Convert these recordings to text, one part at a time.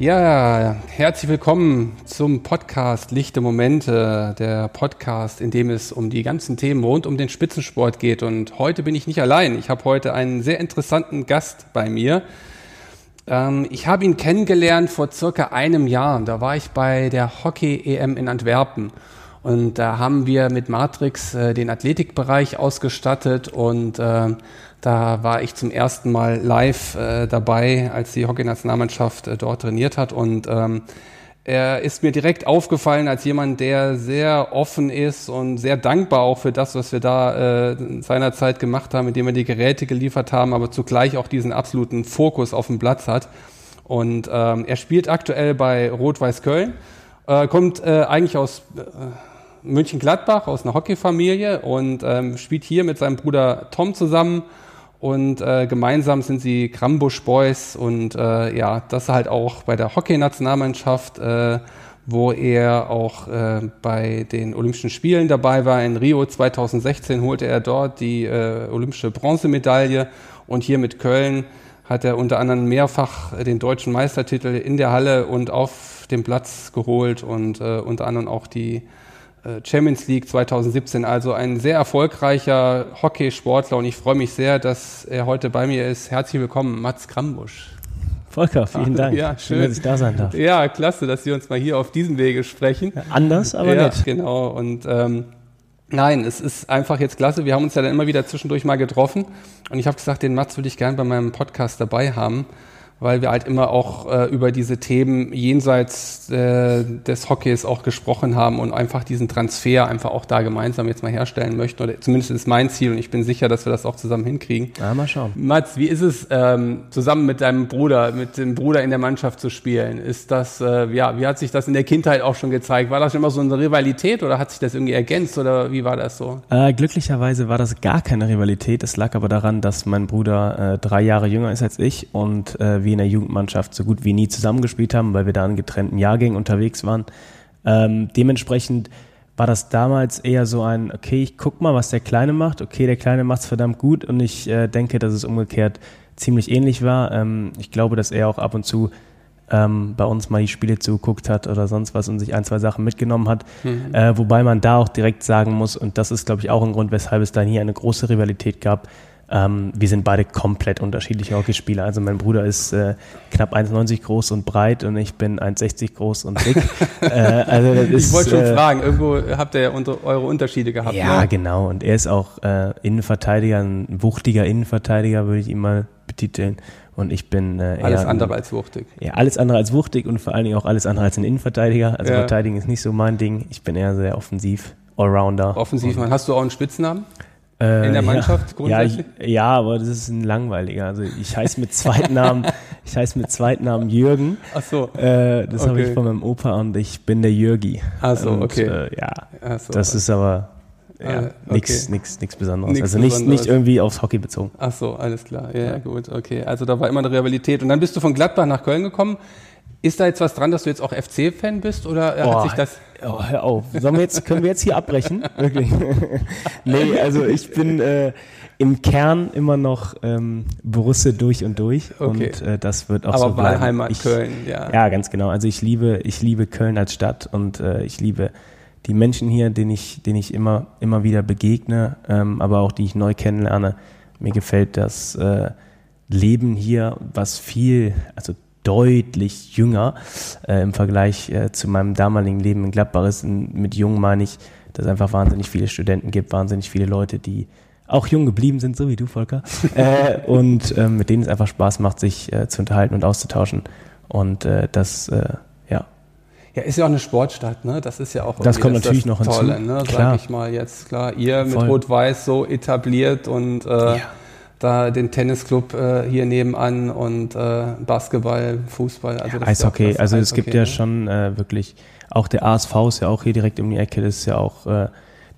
Ja, herzlich willkommen zum Podcast Lichte Momente, der Podcast, in dem es um die ganzen Themen rund um den Spitzensport geht. Und heute bin ich nicht allein. Ich habe heute einen sehr interessanten Gast bei mir. Ähm, ich habe ihn kennengelernt vor circa einem Jahr. Da war ich bei der Hockey-EM in Antwerpen. Und da haben wir mit Matrix äh, den Athletikbereich ausgestattet und äh, da war ich zum ersten Mal live äh, dabei, als die Hockey-Nationalmannschaft äh, dort trainiert hat. Und ähm, er ist mir direkt aufgefallen als jemand, der sehr offen ist und sehr dankbar auch für das, was wir da äh, seinerzeit gemacht haben, indem wir die Geräte geliefert haben, aber zugleich auch diesen absoluten Fokus auf dem Platz hat. Und ähm, er spielt aktuell bei Rot-Weiß Köln, äh, kommt äh, eigentlich aus äh, München-Gladbach, aus einer Hockeyfamilie und ähm, spielt hier mit seinem Bruder Tom zusammen und äh, gemeinsam sind sie Krambusch Boys und äh, ja, das halt auch bei der Hockey-Nationalmannschaft, äh, wo er auch äh, bei den Olympischen Spielen dabei war. In Rio 2016 holte er dort die äh, olympische Bronzemedaille und hier mit Köln hat er unter anderem mehrfach den deutschen Meistertitel in der Halle und auf dem Platz geholt und äh, unter anderem auch die Champions League 2017. Also ein sehr erfolgreicher Hockeysportler und ich freue mich sehr, dass er heute bei mir ist. Herzlich willkommen, Mats Krambusch. Volker, vielen Dank. Ja, schön. schön, dass ich da sein darf. Ja, klasse, dass wir uns mal hier auf diesem Wege sprechen. Ja, anders, aber ja, nett. genau. Und ähm, nein, es ist einfach jetzt klasse. Wir haben uns ja dann immer wieder zwischendurch mal getroffen und ich habe gesagt, den Mats würde ich gerne bei meinem Podcast dabei haben weil wir halt immer auch äh, über diese Themen jenseits äh, des Hockeys auch gesprochen haben und einfach diesen Transfer einfach auch da gemeinsam jetzt mal herstellen möchten. Oder zumindest ist mein Ziel und ich bin sicher, dass wir das auch zusammen hinkriegen. Ja, mal schauen. Mats, wie ist es, ähm, zusammen mit deinem Bruder, mit dem Bruder in der Mannschaft zu spielen? Ist das, äh, ja, wie hat sich das in der Kindheit auch schon gezeigt? War das schon immer so eine Rivalität oder hat sich das irgendwie ergänzt oder wie war das so? Äh, glücklicherweise war das gar keine Rivalität. Es lag aber daran, dass mein Bruder äh, drei Jahre jünger ist als ich und äh, wir in der Jugendmannschaft so gut wie nie zusammengespielt haben, weil wir da in getrennten Jahrgängen unterwegs waren. Ähm, dementsprechend war das damals eher so ein, okay, ich guck mal, was der Kleine macht. Okay, der Kleine macht's verdammt gut und ich äh, denke, dass es umgekehrt ziemlich ähnlich war. Ähm, ich glaube, dass er auch ab und zu ähm, bei uns mal die Spiele zugeguckt hat oder sonst was und sich ein, zwei Sachen mitgenommen hat. Mhm. Äh, wobei man da auch direkt sagen muss, und das ist, glaube ich, auch ein Grund, weshalb es da nie eine große Rivalität gab, ähm, wir sind beide komplett unterschiedliche Hockeyspieler. Also mein Bruder ist äh, knapp 1,90 groß und breit und ich bin 1,60 groß und dick. äh, also ist, ich wollte schon äh, fragen, irgendwo habt ihr ja unter, eure Unterschiede gehabt. Ja, ne? genau. Und er ist auch äh, Innenverteidiger, ein wuchtiger Innenverteidiger, würde ich ihn mal betiteln. Und ich bin äh, eher alles andere als wuchtig. Ja, alles andere als wuchtig und vor allen Dingen auch alles andere als ein Innenverteidiger. Also ja. Verteidigen ist nicht so mein Ding. Ich bin eher sehr offensiv, Allrounder. Offensiv, man. Hast du auch einen Spitznamen? Äh, in der Mannschaft ja, grundsätzlich? Ja, ja, aber das ist ein langweiliger. Also ich heiße mit Zweitnamen, ich heiße mit Zweitnamen Jürgen. Ach so. Äh, das okay. habe ich von meinem Opa und ich bin der Jürgi. Ach so, und, okay. Äh, ja, so, das ist aber ja, ah, nichts okay. nix, nix Besonderes. Nix also nicht, Besonderes. nicht irgendwie aufs Hockey bezogen. Ach so, alles klar. Ja, ja, gut, okay. Also da war immer eine Rivalität. Und dann bist du von Gladbach nach Köln gekommen. Ist da jetzt was dran, dass du jetzt auch FC-Fan bist oder oh, hat sich das? Oh, hör auf. Sollen wir jetzt, können wir jetzt hier abbrechen? Wirklich? nee, also ich bin äh, im Kern immer noch ähm, Borusse durch und durch okay. und äh, das wird auch Aber so bleiben. Aber Wahlheimat ich, Köln, ja. Ja, ganz genau. Also ich liebe, ich liebe Köln als Stadt und äh, ich liebe die Menschen hier, denen ich, denen ich immer, immer wieder begegne, ähm, aber auch die ich neu kennenlerne. Mir gefällt das äh, Leben hier, was viel, also deutlich jünger äh, im Vergleich äh, zu meinem damaligen Leben in Gladbach ist. Und mit jung meine ich, dass es einfach wahnsinnig viele Studenten gibt, wahnsinnig viele Leute, die auch jung geblieben sind, so wie du, Volker. äh, und äh, mit denen es einfach Spaß macht, sich äh, zu unterhalten und auszutauschen. Und äh, das, äh, ja. Ja, ist ja auch eine Sportstadt, ne? Das ist ja auch das kommt natürlich das noch Tolle, hinzu. ne? Klar. Sag ich mal jetzt. Klar, ihr Voll. mit Rot-Weiß so etabliert und ja da den Tennisclub äh, hier nebenan und äh, Basketball, Fußball. Also ja, Eishockey, das, also Eishockey, es gibt ja ne? schon äh, wirklich, auch der ASV ist ja auch hier direkt um die Ecke, das ist ja auch, äh,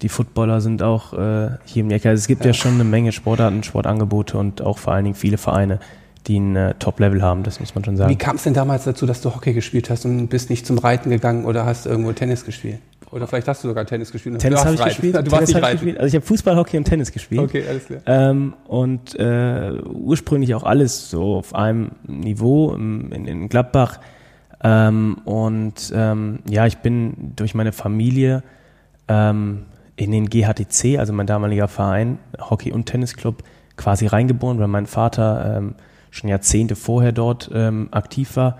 die Footballer sind auch äh, hier im Neckar. Also es gibt ja. ja. schon eine Menge Sportarten, Sportangebote und auch vor allen Dingen viele Vereine, die ein äh, Top-Level haben, das muss man schon sagen. Wie kam es denn damals dazu, dass du Hockey gespielt hast und bist nicht zum Reiten gegangen oder hast irgendwo Tennis gespielt? Oder vielleicht hast du sogar Tennis gespielt. Tennis habe ich gespielt. Du Tennis warst nicht gespielt. Also ich habe Fußball, Hockey und Tennis gespielt. Okay, alles klar. Ähm, und äh, ursprünglich auch alles so auf einem Niveau in, in Gladbach. Ähm, und ähm, ja, ich bin durch meine Familie ähm, in den GHTC, also mein damaliger Verein, Hockey- und Tennisclub, quasi reingeboren, weil mein Vater ähm, schon Jahrzehnte vorher dort ähm, aktiv war.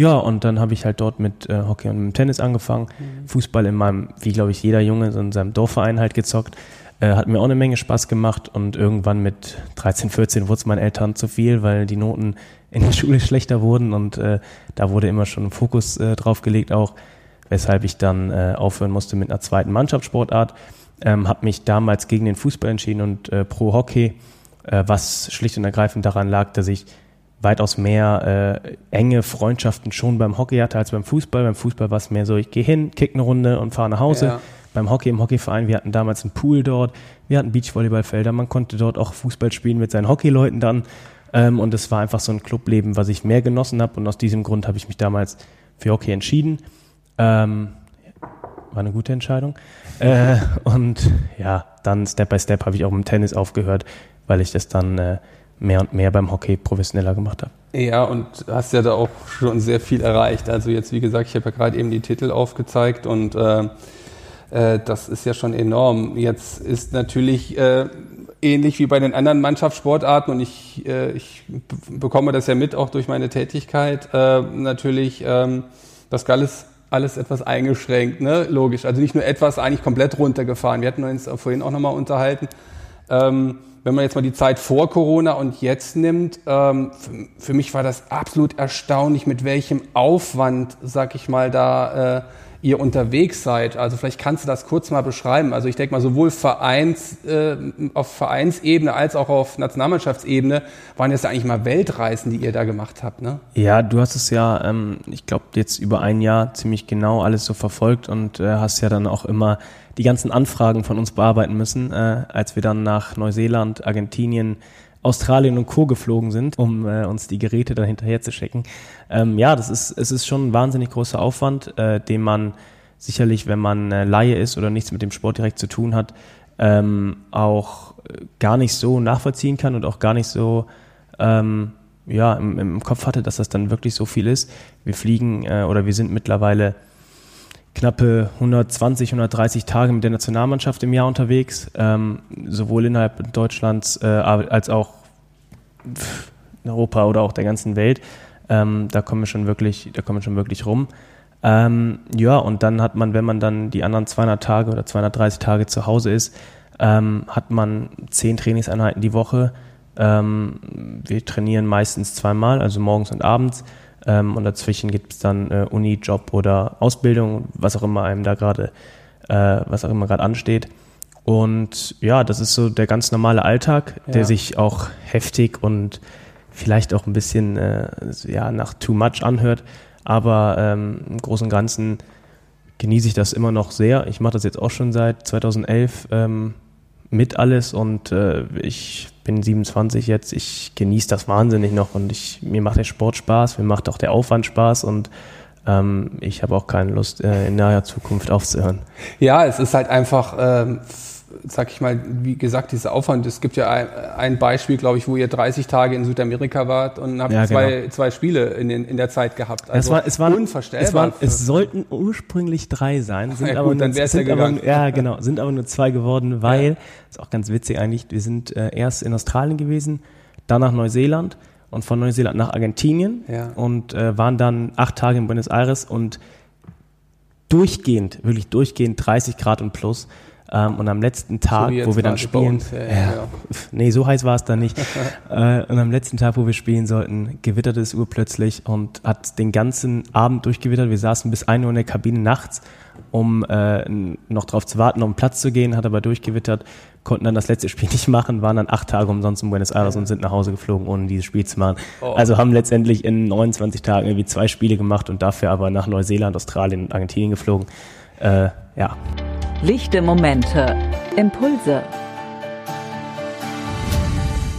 Ja, und dann habe ich halt dort mit äh, Hockey und mit Tennis angefangen. Mhm. Fußball in meinem, wie glaube ich jeder Junge, so in seinem Dorfverein halt gezockt. Äh, hat mir auch eine Menge Spaß gemacht und irgendwann mit 13, 14 wurde es meinen Eltern zu viel, weil die Noten in der Schule schlechter wurden und äh, da wurde immer schon ein Fokus äh, drauf gelegt auch weshalb ich dann äh, aufhören musste mit einer zweiten Mannschaftssportart. Ähm, habe mich damals gegen den Fußball entschieden und äh, pro Hockey, äh, was schlicht und ergreifend daran lag, dass ich weitaus mehr äh, enge Freundschaften schon beim Hockey hatte als beim Fußball. Beim Fußball war es mehr so, ich gehe hin, kick eine Runde und fahre nach Hause. Ja. Beim Hockey im Hockeyverein, wir hatten damals einen Pool dort, wir hatten Beachvolleyballfelder, man konnte dort auch Fußball spielen mit seinen Hockeyleuten dann. Ähm, und es war einfach so ein Clubleben, was ich mehr genossen habe. Und aus diesem Grund habe ich mich damals für Hockey entschieden. Ähm, war eine gute Entscheidung. Äh, und ja, dann Step by Step habe ich auch mit dem Tennis aufgehört, weil ich das dann äh, mehr und mehr beim Hockey professioneller gemacht habe. Ja, und hast ja da auch schon sehr viel erreicht. Also jetzt, wie gesagt, ich habe ja gerade eben die Titel aufgezeigt und äh, äh, das ist ja schon enorm. Jetzt ist natürlich äh, ähnlich wie bei den anderen Mannschaftssportarten und ich, äh, ich bekomme das ja mit auch durch meine Tätigkeit äh, natürlich ähm, das Galles alles etwas eingeschränkt, ne? logisch. Also nicht nur etwas, eigentlich komplett runtergefahren. Wir hatten uns vorhin auch nochmal unterhalten. Ähm, wenn man jetzt mal die Zeit vor Corona und jetzt nimmt, ähm, für, für, mich war das absolut erstaunlich, mit welchem Aufwand, sag ich mal, da äh, ihr unterwegs seid. Also vielleicht kannst du das kurz mal beschreiben. Also ich denke mal, sowohl Vereins, äh, auf Vereinsebene als auch auf Nationalmannschaftsebene waren jetzt eigentlich mal Weltreisen, die ihr da gemacht habt, ne? Ja, du hast es ja, ähm, ich glaube, jetzt über ein Jahr ziemlich genau alles so verfolgt und äh, hast ja dann auch immer die ganzen Anfragen von uns bearbeiten müssen, äh, als wir dann nach Neuseeland, Argentinien, Australien und Co. geflogen sind, um äh, uns die Geräte dann hinterher zu schicken. Ähm, ja, das ist, es ist schon ein wahnsinnig großer Aufwand, äh, den man sicherlich, wenn man äh, Laie ist oder nichts mit dem Sport direkt zu tun hat, ähm, auch gar nicht so nachvollziehen kann und auch gar nicht so ähm, ja, im, im Kopf hatte, dass das dann wirklich so viel ist. Wir fliegen äh, oder wir sind mittlerweile knappe 120, 130 Tage mit der Nationalmannschaft im Jahr unterwegs, ähm, sowohl innerhalb Deutschlands äh, als auch in Europa oder auch der ganzen Welt. Ähm, da kommen wir schon wirklich, da kommen wir schon wirklich rum. Ähm, ja, und dann hat man, wenn man dann die anderen 200 Tage oder 230 Tage zu Hause ist, ähm, hat man zehn Trainingseinheiten die Woche. Ähm, wir trainieren meistens zweimal, also morgens und abends. Ähm, und dazwischen gibt es dann äh, Uni, Job oder Ausbildung, was auch immer einem da gerade, äh, was auch immer gerade ansteht. Und ja, das ist so der ganz normale Alltag, ja. der sich auch heftig und vielleicht auch ein bisschen äh, ja, nach too much anhört. Aber ähm, im Großen und Ganzen genieße ich das immer noch sehr. Ich mache das jetzt auch schon seit 2011 ähm, mit alles und äh, ich bin 27 jetzt, ich genieße das wahnsinnig noch und ich, mir macht der Sport Spaß, mir macht auch der Aufwand Spaß und ähm, ich habe auch keine Lust, äh, in naher Zukunft aufzuhören. Ja, es ist halt einfach ähm, sag ich mal, wie gesagt, dieser Aufwand. Es gibt ja ein, Beispiel, glaube ich, wo ihr 30 Tage in Südamerika wart und habt ja, zwei, genau. zwei Spiele in, den, in der Zeit gehabt. Also es war, es waren, unvorstellbar. Es, waren, es sollten ursprünglich drei sein, sind, ja, gut, aber, nur, sind ja aber, ja, genau, sind aber nur zwei geworden, weil, ist auch ganz witzig eigentlich, wir sind äh, erst in Australien gewesen, dann nach Neuseeland und von Neuseeland nach Argentinien und äh, waren dann acht Tage in Buenos Aires und durchgehend, wirklich durchgehend 30 Grad und plus. Ähm, und am letzten Tag, so wo wir dann spielen, ja, ja, ja. nee, so heiß war es dann nicht. äh, und am letzten Tag, wo wir spielen sollten, gewitterte es urplötzlich und hat den ganzen Abend durchgewittert. Wir saßen bis 1 Uhr in der Kabine nachts, um äh, noch darauf zu warten, um Platz zu gehen, hat aber durchgewittert, konnten dann das letzte Spiel nicht machen, waren dann acht Tage umsonst in Buenos Aires und sind nach Hause geflogen, ohne dieses Spiel zu machen. Oh. Also haben letztendlich in 29 Tagen irgendwie zwei Spiele gemacht und dafür aber nach Neuseeland, Australien und Argentinien geflogen. Äh, ja. Lichte Momente. Impulse.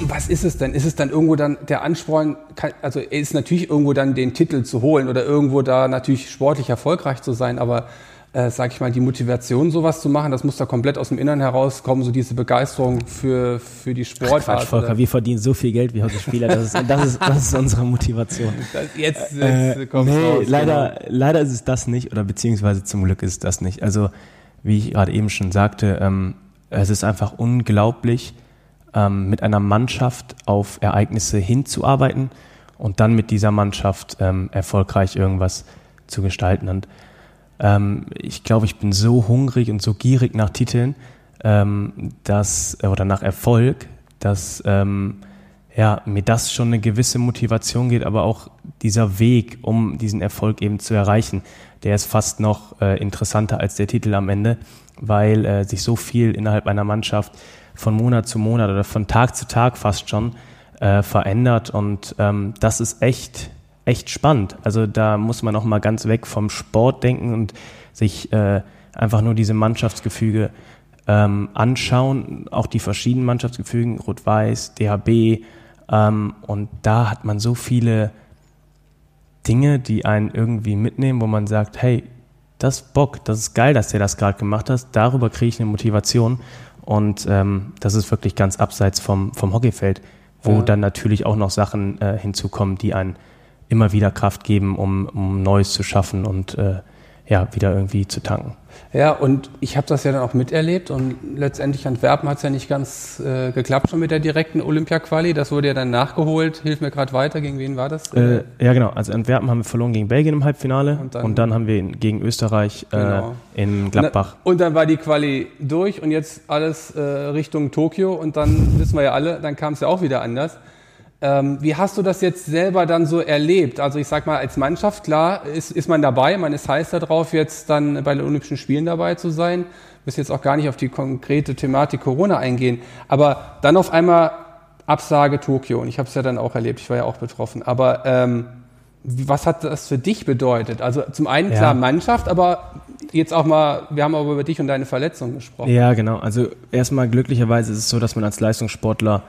Was ist es denn? Ist es dann irgendwo dann der Ansporn, also ist natürlich irgendwo dann den Titel zu holen oder irgendwo da natürlich sportlich erfolgreich zu sein, aber äh, sag ich mal, die Motivation, sowas zu machen, das muss da komplett aus dem Inneren herauskommen, so diese Begeisterung für, für die Sportart. Ach Quatsch, Volker, wir verdienen so viel Geld wie heute Spieler, das ist, das ist, das ist unsere Motivation. jetzt jetzt äh, kommt's nee, raus. Leider, genau. leider ist es das nicht, oder beziehungsweise zum Glück ist es das nicht. Also, wie ich gerade eben schon sagte, ähm, es ist einfach unglaublich, ähm, mit einer Mannschaft auf Ereignisse hinzuarbeiten und dann mit dieser Mannschaft ähm, erfolgreich irgendwas zu gestalten. Und ähm, ich glaube, ich bin so hungrig und so gierig nach Titeln, ähm, dass, oder nach Erfolg, dass ähm, ja, mir das schon eine gewisse Motivation geht, aber auch dieser Weg, um diesen Erfolg eben zu erreichen, der ist fast noch äh, interessanter als der Titel am Ende, weil äh, sich so viel innerhalb einer Mannschaft von Monat zu Monat oder von Tag zu Tag fast schon äh, verändert und ähm, das ist echt echt spannend. Also da muss man auch mal ganz weg vom Sport denken und sich äh, einfach nur diese Mannschaftsgefüge ähm, anschauen, auch die verschiedenen Mannschaftsgefügen, Rot-Weiß, DHB. Ähm, und da hat man so viele Dinge, die einen irgendwie mitnehmen, wo man sagt, hey, das Bock, das ist geil, dass der das gerade gemacht hat, darüber kriege ich eine Motivation. Und ähm, das ist wirklich ganz abseits vom, vom Hockeyfeld, wo ja. dann natürlich auch noch Sachen äh, hinzukommen, die einen immer wieder Kraft geben, um, um Neues zu schaffen und äh, ja, wieder irgendwie zu tanken. Ja, und ich habe das ja dann auch miterlebt und letztendlich Antwerpen hat es ja nicht ganz äh, geklappt schon mit der direkten Olympia-Quali. Das wurde ja dann nachgeholt. Hilf mir gerade weiter. Gegen wen war das? Äh, ja, genau. Also Antwerpen haben wir verloren gegen Belgien im Halbfinale und dann, und dann haben wir gegen Österreich äh, genau. in Gladbach. Und dann war die Quali durch und jetzt alles äh, Richtung Tokio und dann wissen wir ja alle, dann kam es ja auch wieder anders. Ähm, wie hast du das jetzt selber dann so erlebt? Also ich sag mal, als Mannschaft, klar, ist, ist man dabei, man ist heiß darauf, jetzt dann bei den Olympischen Spielen dabei zu sein. Ich muss jetzt auch gar nicht auf die konkrete Thematik Corona eingehen. Aber dann auf einmal Absage Tokio. Und ich habe es ja dann auch erlebt, ich war ja auch betroffen. Aber ähm, was hat das für dich bedeutet? Also zum einen klar ja. Mannschaft, aber jetzt auch mal, wir haben aber über dich und deine Verletzung gesprochen. Ja, genau. Also erstmal glücklicherweise ist es so, dass man als Leistungssportler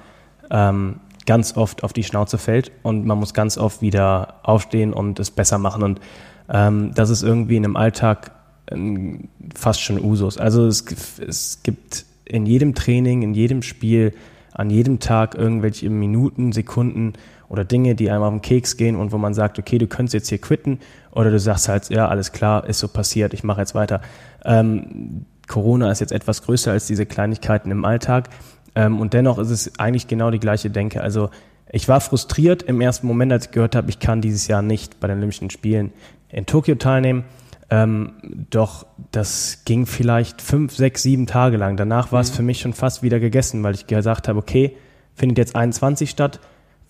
ähm, ganz oft auf die Schnauze fällt und man muss ganz oft wieder aufstehen und es besser machen. Und ähm, das ist irgendwie in einem Alltag ähm, fast schon Usus. Also es, es gibt in jedem Training, in jedem Spiel, an jedem Tag irgendwelche Minuten, Sekunden oder Dinge, die einem auf den Keks gehen und wo man sagt, okay, du könntest jetzt hier quitten oder du sagst halt, ja, alles klar, ist so passiert, ich mache jetzt weiter. Ähm, Corona ist jetzt etwas größer als diese Kleinigkeiten im Alltag, ähm, und dennoch ist es eigentlich genau die gleiche Denke. Also ich war frustriert im ersten Moment, als ich gehört habe, ich kann dieses Jahr nicht bei den Olympischen Spielen in Tokio teilnehmen. Ähm, doch das ging vielleicht fünf, sechs, sieben Tage lang. Danach war mhm. es für mich schon fast wieder gegessen, weil ich gesagt habe, okay, findet jetzt 21 statt.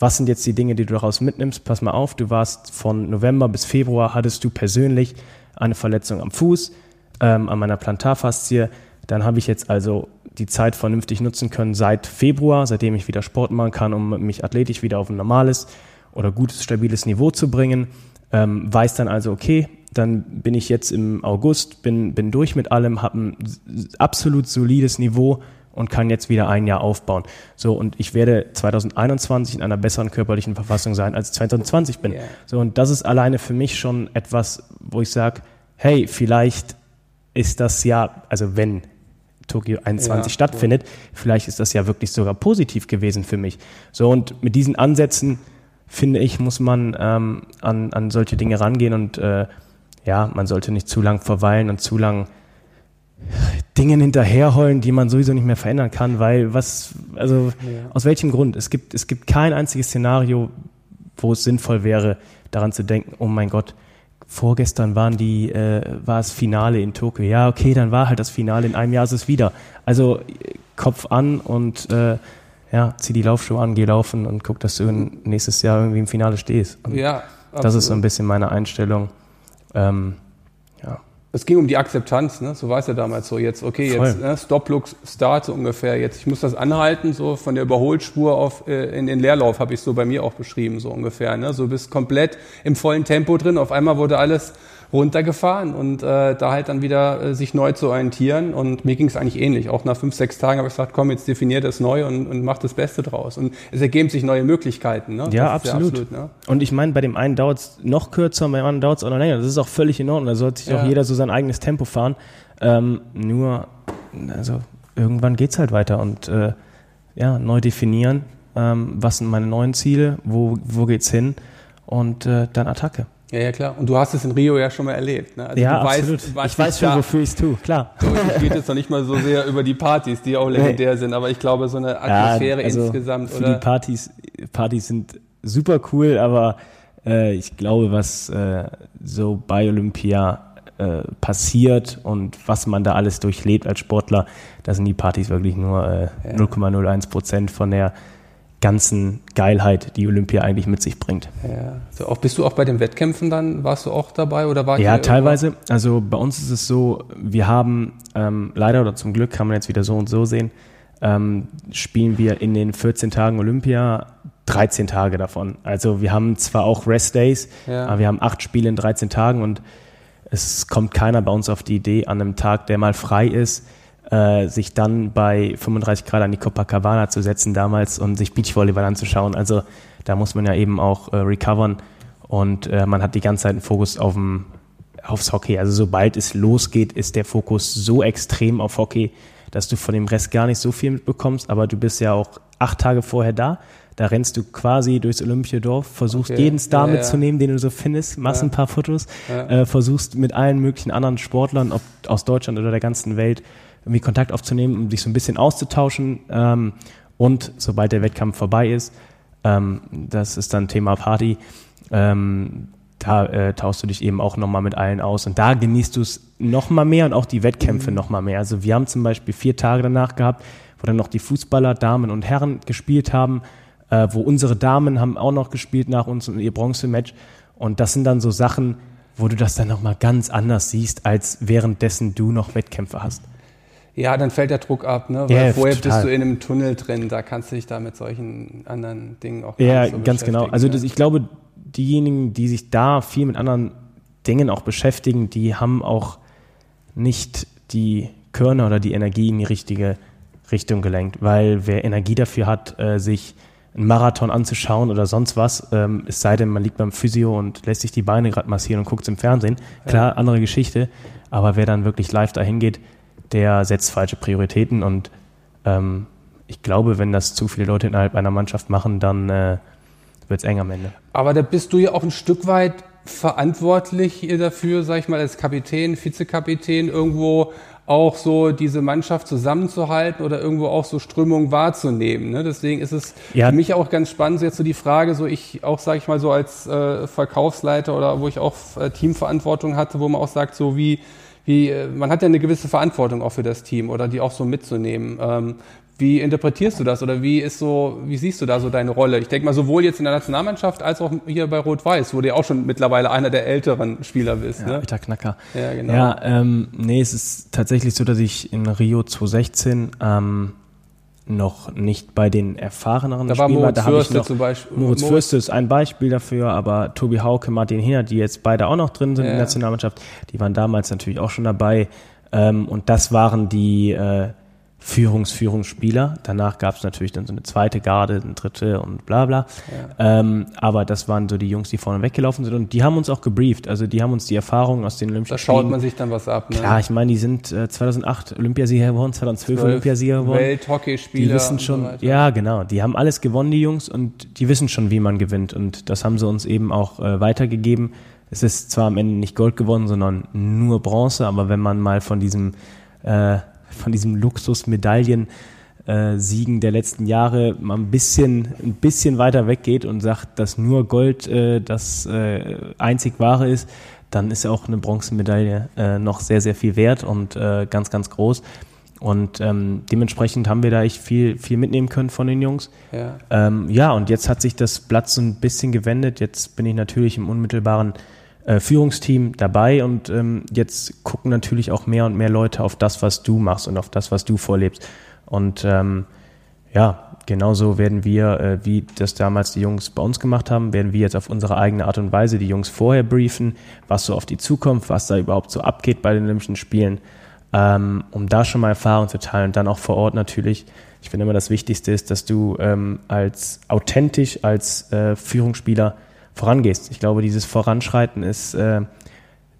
Was sind jetzt die Dinge, die du daraus mitnimmst? Pass mal auf, du warst von November bis Februar, hattest du persönlich eine Verletzung am Fuß, ähm, an meiner Plantarfaszie. Dann habe ich jetzt also die Zeit vernünftig nutzen können seit Februar, seitdem ich wieder Sport machen kann, um mich athletisch wieder auf ein normales oder gutes, stabiles Niveau zu bringen. Ähm, weiß dann also, okay, dann bin ich jetzt im August, bin, bin durch mit allem, habe ein absolut solides Niveau und kann jetzt wieder ein Jahr aufbauen. So, und ich werde 2021 in einer besseren körperlichen Verfassung sein, als ich 2020 bin. Yeah. So, und das ist alleine für mich schon etwas, wo ich sage, hey, vielleicht ist das ja, also wenn Tokio 21 ja, stattfindet. Cool. Vielleicht ist das ja wirklich sogar positiv gewesen für mich. So, und mit diesen Ansätzen, finde ich, muss man ähm, an, an solche Dinge rangehen und äh, ja, man sollte nicht zu lang verweilen und zu lang Dingen hinterherheulen, die man sowieso nicht mehr verändern kann, weil was, also ja. aus welchem Grund? Es gibt, es gibt kein einziges Szenario, wo es sinnvoll wäre, daran zu denken, oh mein Gott, vorgestern waren die, äh, war es Finale in Tokio. Ja, okay, dann war halt das Finale, in einem Jahr ist es wieder. Also Kopf an und äh, ja, zieh die Laufschuhe an, geh laufen und guck, dass du nächstes Jahr irgendwie im Finale stehst. Und ja, absolut. das ist so ein bisschen meine Einstellung. Ähm, es ging um die Akzeptanz, ne? so war es ja damals so. Jetzt, okay, Voll. jetzt ne? Stop-Look, Start so ungefähr. Jetzt, ich muss das anhalten, so von der Überholspur auf äh, in den Leerlauf habe ich so bei mir auch beschrieben, so ungefähr. Ne? So bist komplett im vollen Tempo drin. Auf einmal wurde alles runtergefahren und äh, da halt dann wieder äh, sich neu zu orientieren. Und mir ging es eigentlich ähnlich. Auch nach fünf, sechs Tagen habe ich gesagt, komm, jetzt definiert das neu und, und mach das Beste draus. Und es ergeben sich neue Möglichkeiten. Ne? Ja, absolut. absolut ne? Und ich meine, bei dem einen dauert es noch kürzer, beim anderen dauert es auch noch länger. Das ist auch völlig in Ordnung. Da sollte sich ja. auch jeder so sein eigenes Tempo fahren. Ähm, nur, also irgendwann geht es halt weiter und äh, ja, neu definieren, ähm, was sind meine neuen Ziele, wo, wo geht's hin und äh, dann Attacke. Ja, ja, klar. Und du hast es in Rio ja schon mal erlebt. Ne? Also ja, absolut. Weißt, ich weiß schon, wofür ich es tue, klar. So, ich geht jetzt noch nicht mal so sehr über die Partys, die auch legendär nee. sind, aber ich glaube, so eine Atmosphäre ja, also insgesamt. Für oder? die Partys, Partys sind super cool, aber äh, ich glaube, was äh, so bei Olympia äh, passiert und was man da alles durchlebt als Sportler, da sind die Partys wirklich nur äh, ja. 0,01 Prozent von der ganzen Geilheit, die Olympia eigentlich mit sich bringt. Ja. So, auch, bist du auch bei den Wettkämpfen dann, warst du auch dabei oder war Ja, teilweise. Irgendwann? Also bei uns ist es so, wir haben ähm, leider oder zum Glück, kann man jetzt wieder so und so sehen, ähm, spielen wir in den 14 Tagen Olympia 13 Tage davon. Also wir haben zwar auch Rest Days, ja. aber wir haben acht Spiele in 13 Tagen und es kommt keiner bei uns auf die Idee, an einem Tag, der mal frei ist, äh, sich dann bei 35 Grad an die Copacabana zu setzen damals und sich Beachvolleyball anzuschauen. Also da muss man ja eben auch äh, recovern und äh, man hat die ganze Zeit einen Fokus auf dem, aufs Hockey. Also sobald es losgeht, ist der Fokus so extrem auf Hockey, dass du von dem Rest gar nicht so viel mitbekommst, aber du bist ja auch acht Tage vorher da. Da rennst du quasi durchs Olympiadorf, versuchst okay. jeden Star ja, mitzunehmen, ja. den du so findest, machst ja. ein paar Fotos, äh, versuchst mit allen möglichen anderen Sportlern, ob aus Deutschland oder der ganzen Welt, irgendwie Kontakt aufzunehmen, um dich so ein bisschen auszutauschen. Ähm, und sobald der Wettkampf vorbei ist, ähm, das ist dann Thema Party, ähm, da äh, tauschst du dich eben auch nochmal mit allen aus. Und da genießt du es nochmal mehr und auch die Wettkämpfe mhm. nochmal mehr. Also wir haben zum Beispiel vier Tage danach gehabt, wo dann noch die Fußballer, Damen und Herren gespielt haben äh, wo unsere Damen haben auch noch gespielt nach uns und ihr Bronzematch. Und das sind dann so Sachen, wo du das dann nochmal ganz anders siehst, als währenddessen du noch Wettkämpfe hast. Ja, dann fällt der Druck ab, ne? Weil yeah, vorher total. bist du in einem Tunnel drin, da kannst du dich da mit solchen anderen Dingen auch Ja, so ganz genau. Also das, ich glaube, diejenigen, die sich da viel mit anderen Dingen auch beschäftigen, die haben auch nicht die Körner oder die Energie in die richtige Richtung gelenkt, weil wer Energie dafür hat, äh, sich einen Marathon anzuschauen oder sonst was, ähm, es sei denn, man liegt beim Physio und lässt sich die Beine gerade massieren und guckt im Fernsehen. Klar, ja. andere Geschichte, aber wer dann wirklich live dahin geht, der setzt falsche Prioritäten und ähm, ich glaube, wenn das zu viele Leute innerhalb einer Mannschaft machen, dann äh, wird es eng am Ende. Aber da bist du ja auch ein Stück weit verantwortlich dafür, sag ich mal, als Kapitän, Vizekapitän irgendwo auch so diese Mannschaft zusammenzuhalten oder irgendwo auch so Strömungen wahrzunehmen. Ne? Deswegen ist es ja. für mich auch ganz spannend, so jetzt so die Frage, so ich auch, sage ich mal, so als äh, Verkaufsleiter oder wo ich auch äh, Teamverantwortung hatte, wo man auch sagt, so wie, wie, äh, man hat ja eine gewisse Verantwortung auch für das Team oder die auch so mitzunehmen. Ähm, wie interpretierst du das oder wie ist so, wie siehst du da so deine Rolle? Ich denke mal sowohl jetzt in der Nationalmannschaft als auch hier bei Rot-Weiß, wo du ja auch schon mittlerweile einer der älteren Spieler bist. Ja, ne? alter Knacker. Ja, genau. Ja, ähm, nee, es ist tatsächlich so, dass ich in Rio 2016 ähm, noch nicht bei den erfahreneren da war Spielern war. Da ich noch zum Beispiel. Moritz, Moritz Fürste ist ein Beispiel dafür, aber Tobi Hauke, Martin Hinner, die jetzt beide auch noch drin sind ja. in der Nationalmannschaft, die waren damals natürlich auch schon dabei. Ähm, und das waren die äh, Führungsführungsspieler. Danach gab es natürlich dann so eine zweite Garde, eine dritte und bla bla. Ja. Ähm, aber das waren so die Jungs, die vorne weggelaufen sind und die haben uns auch gebrieft. Also die haben uns die Erfahrungen aus den Olympischen Spielen. Da schaut man sich dann was ab. Ne? Klar, ich meine, die sind äh, 2008 Olympiasieger geworden, 2012 Olympiasieger geworden. Welthockeyspieler. Die wissen schon, so ja genau, die haben alles gewonnen, die Jungs, und die wissen schon, wie man gewinnt. Und das haben sie uns eben auch äh, weitergegeben. Es ist zwar am Ende nicht Gold gewonnen, sondern nur Bronze, aber wenn man mal von diesem äh, von diesem Luxusmedaillen Siegen der letzten Jahre mal ein bisschen, ein bisschen weiter weggeht und sagt, dass nur Gold äh, das äh, einzig wahre ist, dann ist ja auch eine Bronzemedaille äh, noch sehr, sehr viel wert und äh, ganz, ganz groß. Und ähm, dementsprechend haben wir da echt viel, viel mitnehmen können von den Jungs. Ja. Ähm, ja, und jetzt hat sich das Blatt so ein bisschen gewendet. Jetzt bin ich natürlich im unmittelbaren äh, Führungsteam dabei und ähm, jetzt gucken natürlich auch mehr und mehr Leute auf das, was du machst und auf das, was du vorlebst. Und ähm, ja, genauso werden wir, äh, wie das damals die Jungs bei uns gemacht haben, werden wir jetzt auf unsere eigene Art und Weise die Jungs vorher briefen, was so auf die Zukunft, was da überhaupt so abgeht bei den Olympischen Spielen, ähm, um da schon mal Erfahrung zu teilen und dann auch vor Ort natürlich. Ich finde immer das Wichtigste ist, dass du ähm, als authentisch als äh, Führungsspieler vorangehst. Ich glaube, dieses Voranschreiten ist äh,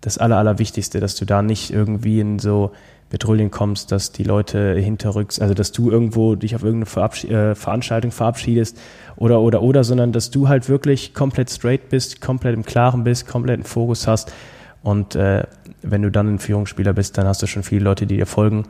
das Aller, Allerwichtigste, dass du da nicht irgendwie in so Patrouillen kommst, dass die Leute hinterrücks, also dass du irgendwo dich auf irgendeine Verabschied äh, Veranstaltung verabschiedest oder oder oder, sondern dass du halt wirklich komplett straight bist, komplett im Klaren bist, komplett einen Fokus hast und äh, wenn du dann ein Führungsspieler bist, dann hast du schon viele Leute, die dir folgen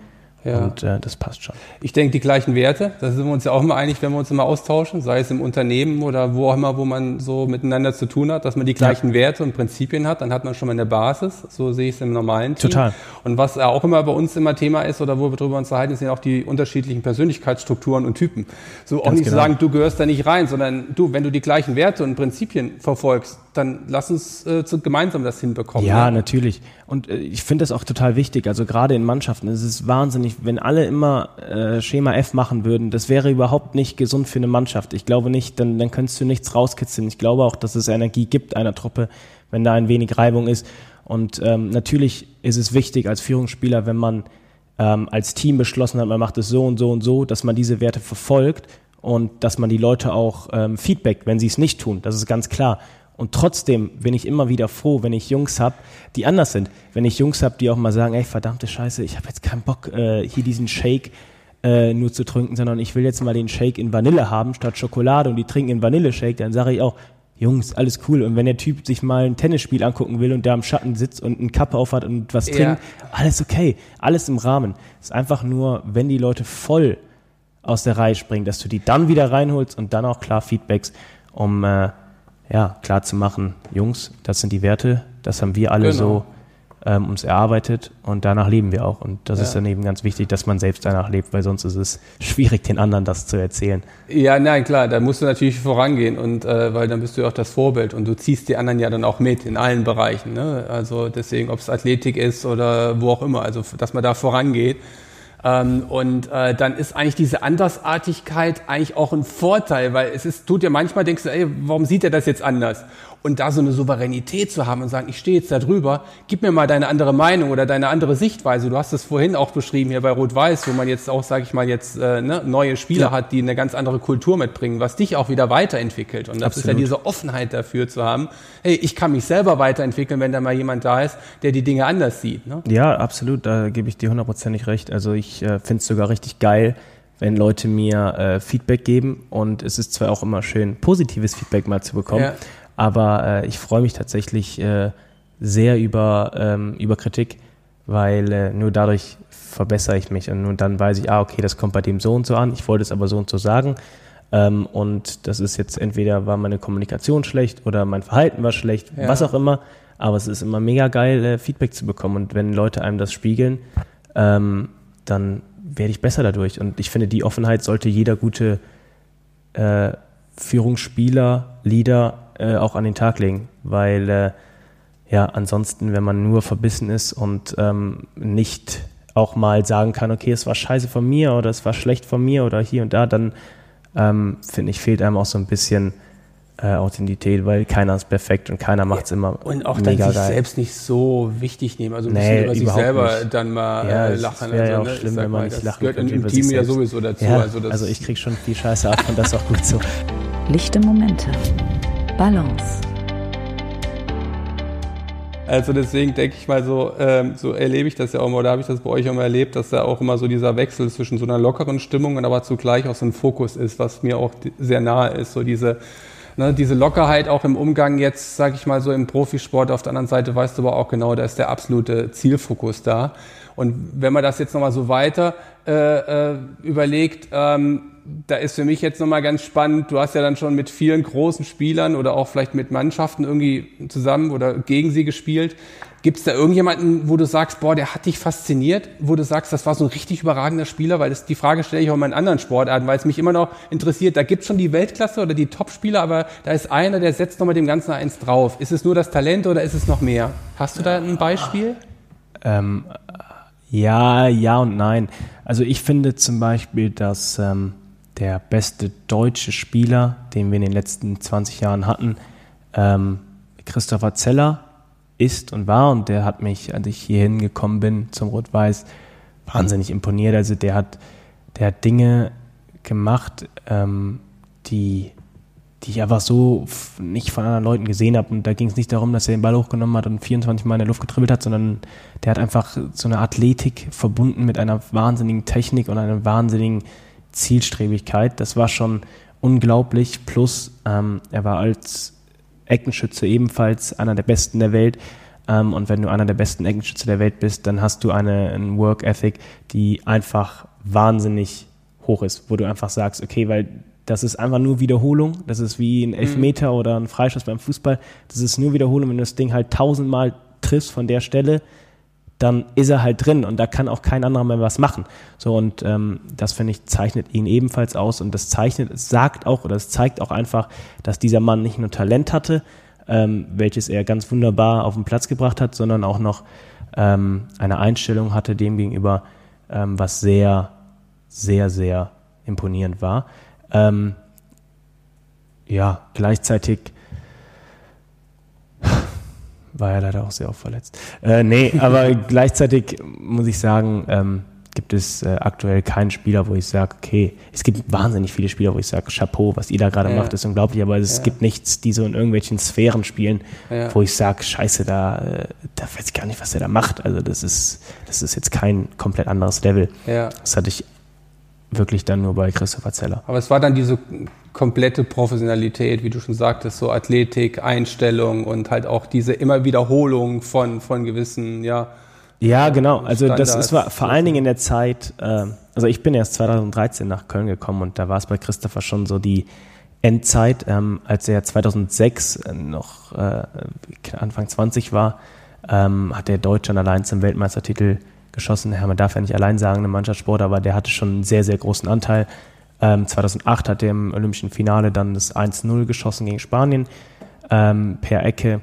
ja. Und äh, das passt schon. Ich denke, die gleichen Werte, da sind wir uns ja auch immer einig, wenn wir uns immer austauschen, sei es im Unternehmen oder wo auch immer, wo man so miteinander zu tun hat, dass man die gleichen ja. Werte und Prinzipien hat, dann hat man schon mal eine Basis. So sehe ich es im normalen Team. Total. Und was auch immer bei uns immer Thema ist oder wo wir drüber uns unterhalten, sind auch die unterschiedlichen Persönlichkeitsstrukturen und Typen. So auch Ganz nicht genau. zu sagen, du gehörst da nicht rein, sondern du, wenn du die gleichen Werte und Prinzipien verfolgst, dann lass uns äh, gemeinsam das hinbekommen. Ja, ne? natürlich. Und äh, ich finde das auch total wichtig. Also gerade in Mannschaften, es ist wahnsinnig, wenn alle immer äh, Schema F machen würden, das wäre überhaupt nicht gesund für eine Mannschaft. Ich glaube nicht, dann, dann könntest du nichts rauskitzeln. Ich glaube auch, dass es Energie gibt einer Truppe, wenn da ein wenig Reibung ist. Und ähm, natürlich ist es wichtig als Führungsspieler, wenn man ähm, als Team beschlossen hat, man macht es so und so und so, dass man diese Werte verfolgt und dass man die Leute auch ähm, feedbackt, wenn sie es nicht tun. Das ist ganz klar. Und trotzdem bin ich immer wieder froh, wenn ich Jungs hab, die anders sind. Wenn ich Jungs hab, die auch mal sagen, ey, verdammte Scheiße, ich habe jetzt keinen Bock, äh, hier diesen Shake äh, nur zu trinken, sondern ich will jetzt mal den Shake in Vanille haben statt Schokolade und die trinken in Vanille-Shake, dann sage ich auch, Jungs, alles cool. Und wenn der Typ sich mal ein Tennisspiel angucken will und der am Schatten sitzt und einen Kappe aufhat und was trinkt, ja. alles okay, alles im Rahmen. Es ist einfach nur, wenn die Leute voll aus der Reihe springen, dass du die dann wieder reinholst und dann auch klar Feedbacks, um äh, ja, klar zu machen, Jungs, das sind die Werte, das haben wir alle genau. so ähm, uns erarbeitet und danach leben wir auch. Und das ja. ist dann eben ganz wichtig, dass man selbst danach lebt, weil sonst ist es schwierig, den anderen das zu erzählen. Ja, nein, klar, da musst du natürlich vorangehen und äh, weil dann bist du ja auch das Vorbild und du ziehst die anderen ja dann auch mit in allen Bereichen. Ne? Also deswegen, ob es Athletik ist oder wo auch immer, also dass man da vorangeht. Ähm, und äh, dann ist eigentlich diese Andersartigkeit eigentlich auch ein Vorteil, weil es ist, tut ja manchmal, denkst du, ey, warum sieht er das jetzt anders? Und da so eine Souveränität zu haben und sagen, ich stehe jetzt da drüber, gib mir mal deine andere Meinung oder deine andere Sichtweise. Du hast es vorhin auch beschrieben hier bei Rot-Weiß, wo man jetzt auch, sage ich mal, jetzt äh, ne, neue Spieler ja. hat, die eine ganz andere Kultur mitbringen, was dich auch wieder weiterentwickelt. Und das Absolut. ist ja diese Offenheit dafür zu haben, hey, ich kann mich selber weiterentwickeln, wenn da mal jemand da ist, der die Dinge anders sieht. Ne? Ja, absolut, da gebe ich dir hundertprozentig recht. Also ich äh, finde es sogar richtig geil, wenn Leute mir äh, Feedback geben und es ist zwar auch immer schön, positives Feedback mal zu bekommen, ja. Aber äh, ich freue mich tatsächlich äh, sehr über, ähm, über Kritik, weil äh, nur dadurch verbessere ich mich und nur dann weiß ich, ah, okay, das kommt bei dem so und so an, ich wollte es aber so und so sagen. Ähm, und das ist jetzt entweder war meine Kommunikation schlecht oder mein Verhalten war schlecht, ja. was auch immer. Aber es ist immer mega geil, äh, Feedback zu bekommen. Und wenn Leute einem das spiegeln, ähm, dann werde ich besser dadurch. Und ich finde, die Offenheit sollte jeder gute äh, Führungsspieler, Leader äh, auch an den Tag legen, weil äh, ja, ansonsten, wenn man nur verbissen ist und ähm, nicht auch mal sagen kann, okay, es war scheiße von mir oder es war schlecht von mir oder hier und da, dann ähm, finde ich, fehlt einem auch so ein bisschen äh, Authentität, weil keiner ist perfekt und keiner macht es ja, immer Und auch mega dann sich geil. selbst nicht so wichtig nehmen, also ein nee, bisschen über sich selber nicht. dann mal ja, äh, lachen. Das wäre ja also, auch ne? schlimm, wenn man nicht lachen gehört im Team ja sowieso dazu. Ja, also, also, ich kriege schon viel Scheiße ab und das auch gut so. Lichte Momente. Balance. Also deswegen denke ich mal so, ähm, so erlebe ich das ja auch mal, oder habe ich das bei euch auch mal erlebt, dass da auch immer so dieser Wechsel zwischen so einer lockeren Stimmung und aber zugleich auch so ein Fokus ist, was mir auch sehr nahe ist, so diese Ne, diese Lockerheit auch im Umgang jetzt, sage ich mal so im Profisport. Auf der anderen Seite weißt du aber auch genau, da ist der absolute Zielfokus da. Und wenn man das jetzt nochmal so weiter äh, äh, überlegt, ähm, da ist für mich jetzt nochmal ganz spannend, du hast ja dann schon mit vielen großen Spielern oder auch vielleicht mit Mannschaften irgendwie zusammen oder gegen sie gespielt. Gibt es da irgendjemanden, wo du sagst, boah, der hat dich fasziniert, wo du sagst, das war so ein richtig überragender Spieler? Weil das, die Frage stelle ich auch in meinen anderen Sportarten, weil es mich immer noch interessiert. Da gibt es schon die Weltklasse oder die Top-Spieler, aber da ist einer, der setzt nochmal dem Ganzen eins drauf. Ist es nur das Talent oder ist es noch mehr? Hast du da ein Beispiel? Ähm, ja, ja und nein. Also ich finde zum Beispiel, dass ähm, der beste deutsche Spieler, den wir in den letzten 20 Jahren hatten, ähm, Christopher Zeller ist und war und der hat mich, als ich hier hingekommen bin zum Rot-Weiß, wahnsinnig imponiert. Also der hat, der hat Dinge gemacht, ähm, die, die ich einfach so nicht von anderen Leuten gesehen habe. Und da ging es nicht darum, dass er den Ball hochgenommen hat und 24 Mal in der Luft getribbelt hat, sondern der hat einfach so eine Athletik verbunden mit einer wahnsinnigen Technik und einer wahnsinnigen Zielstrebigkeit. Das war schon unglaublich. Plus, ähm, er war als Eckenschütze ebenfalls einer der besten der Welt. Ähm, und wenn du einer der besten Eckenschütze der Welt bist, dann hast du eine, eine Work Ethic, die einfach wahnsinnig hoch ist, wo du einfach sagst, okay, weil das ist einfach nur Wiederholung, das ist wie ein mhm. Elfmeter mhm. oder ein Freischuss beim Fußball, das ist nur Wiederholung, wenn du das Ding halt tausendmal triffst von der Stelle, dann ist er halt drin und da kann auch kein anderer mehr was machen. So und ähm, das finde ich zeichnet ihn ebenfalls aus und das zeichnet, sagt auch oder es zeigt auch einfach, dass dieser Mann nicht nur Talent hatte, ähm, welches er ganz wunderbar auf den Platz gebracht hat, sondern auch noch ähm, eine Einstellung hatte dem gegenüber, ähm, was sehr, sehr, sehr imponierend war. Ähm, ja, gleichzeitig war er leider auch sehr oft verletzt. Äh, nee, aber gleichzeitig muss ich sagen, ähm, gibt es äh, aktuell keinen Spieler, wo ich sage, okay, es gibt wahnsinnig viele Spieler, wo ich sage, Chapeau, was ihr da gerade ja. macht, ist unglaublich, aber es ja. gibt nichts, die so in irgendwelchen Sphären spielen, ja. wo ich sage, scheiße, da, äh, da weiß ich gar nicht, was er da macht. Also das ist, das ist jetzt kein komplett anderes Level. Das hatte ich wirklich dann nur bei Christopher Zeller. Aber es war dann diese komplette Professionalität, wie du schon sagtest, so Athletik, Einstellung und halt auch diese immer Wiederholung von, von gewissen, ja. Ja, genau. Also das ist war vor allen Dingen in der Zeit, äh, also ich bin erst 2013 nach Köln gekommen und da war es bei Christopher schon so die Endzeit, ähm, als er 2006 äh, noch äh, Anfang 20 war, ähm, hat er Deutschland allein zum Weltmeistertitel geschossen. Ja, man darf ja nicht allein sagen, eine Mannschaftssport, aber der hatte schon einen sehr, sehr großen Anteil. Ähm, 2008 hat er im Olympischen Finale dann das 1-0 geschossen gegen Spanien ähm, per Ecke.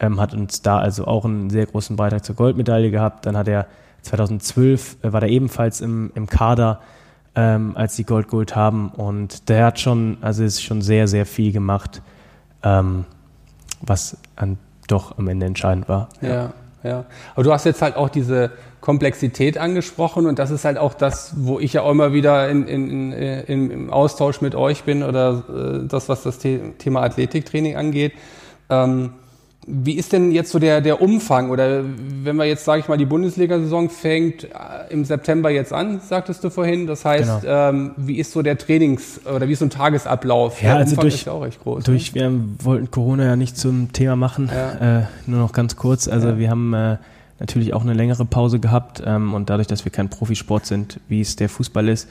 Ähm, hat uns da also auch einen sehr großen Beitrag zur Goldmedaille gehabt. Dann hat er 2012 äh, war er ebenfalls im, im Kader, ähm, als die Gold geholt haben. Und der hat schon, also ist schon sehr, sehr viel gemacht, ähm, was an, doch am Ende entscheidend war. Ja. ja, ja. Aber du hast jetzt halt auch diese Komplexität angesprochen und das ist halt auch das, wo ich ja auch immer wieder in, in, in, im Austausch mit euch bin oder äh, das, was das Thema Athletiktraining angeht. Ähm, wie ist denn jetzt so der, der Umfang oder wenn wir jetzt, sage ich mal, die Bundesliga-Saison fängt äh, im September jetzt an, sagtest du vorhin. Das heißt, genau. ähm, wie ist so der Trainings- oder wie ist so ein Tagesablauf? Ja, der also Umfang durch, ist ja auch recht groß. Durch, ne? Wir wollten Corona ja nicht zum Thema machen, ja. äh, nur noch ganz kurz. Also ja. wir haben äh, natürlich auch eine längere Pause gehabt ähm, und dadurch, dass wir kein Profisport sind, wie es der Fußball ist,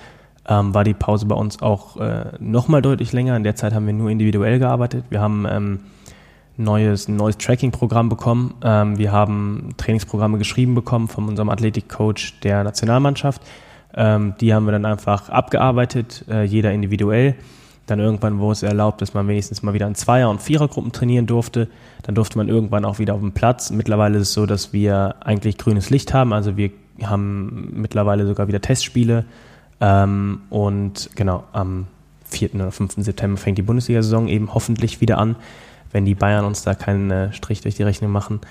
ähm, war die Pause bei uns auch äh, nochmal deutlich länger. In der Zeit haben wir nur individuell gearbeitet. Wir haben ähm, neues, ein neues Tracking-Programm bekommen. Ähm, wir haben Trainingsprogramme geschrieben bekommen von unserem Athletikcoach der Nationalmannschaft. Ähm, die haben wir dann einfach abgearbeitet, äh, jeder individuell. Dann irgendwann wurde es erlaubt, dass man wenigstens mal wieder in Zweier- und Vierergruppen trainieren durfte. Dann durfte man irgendwann auch wieder auf dem Platz. Mittlerweile ist es so, dass wir eigentlich grünes Licht haben. Also wir haben mittlerweile sogar wieder Testspiele. Ähm, und genau, am 4. oder 5. September fängt die Bundesliga-Saison eben hoffentlich wieder an, wenn die Bayern uns da keinen äh, Strich durch die Rechnung machen.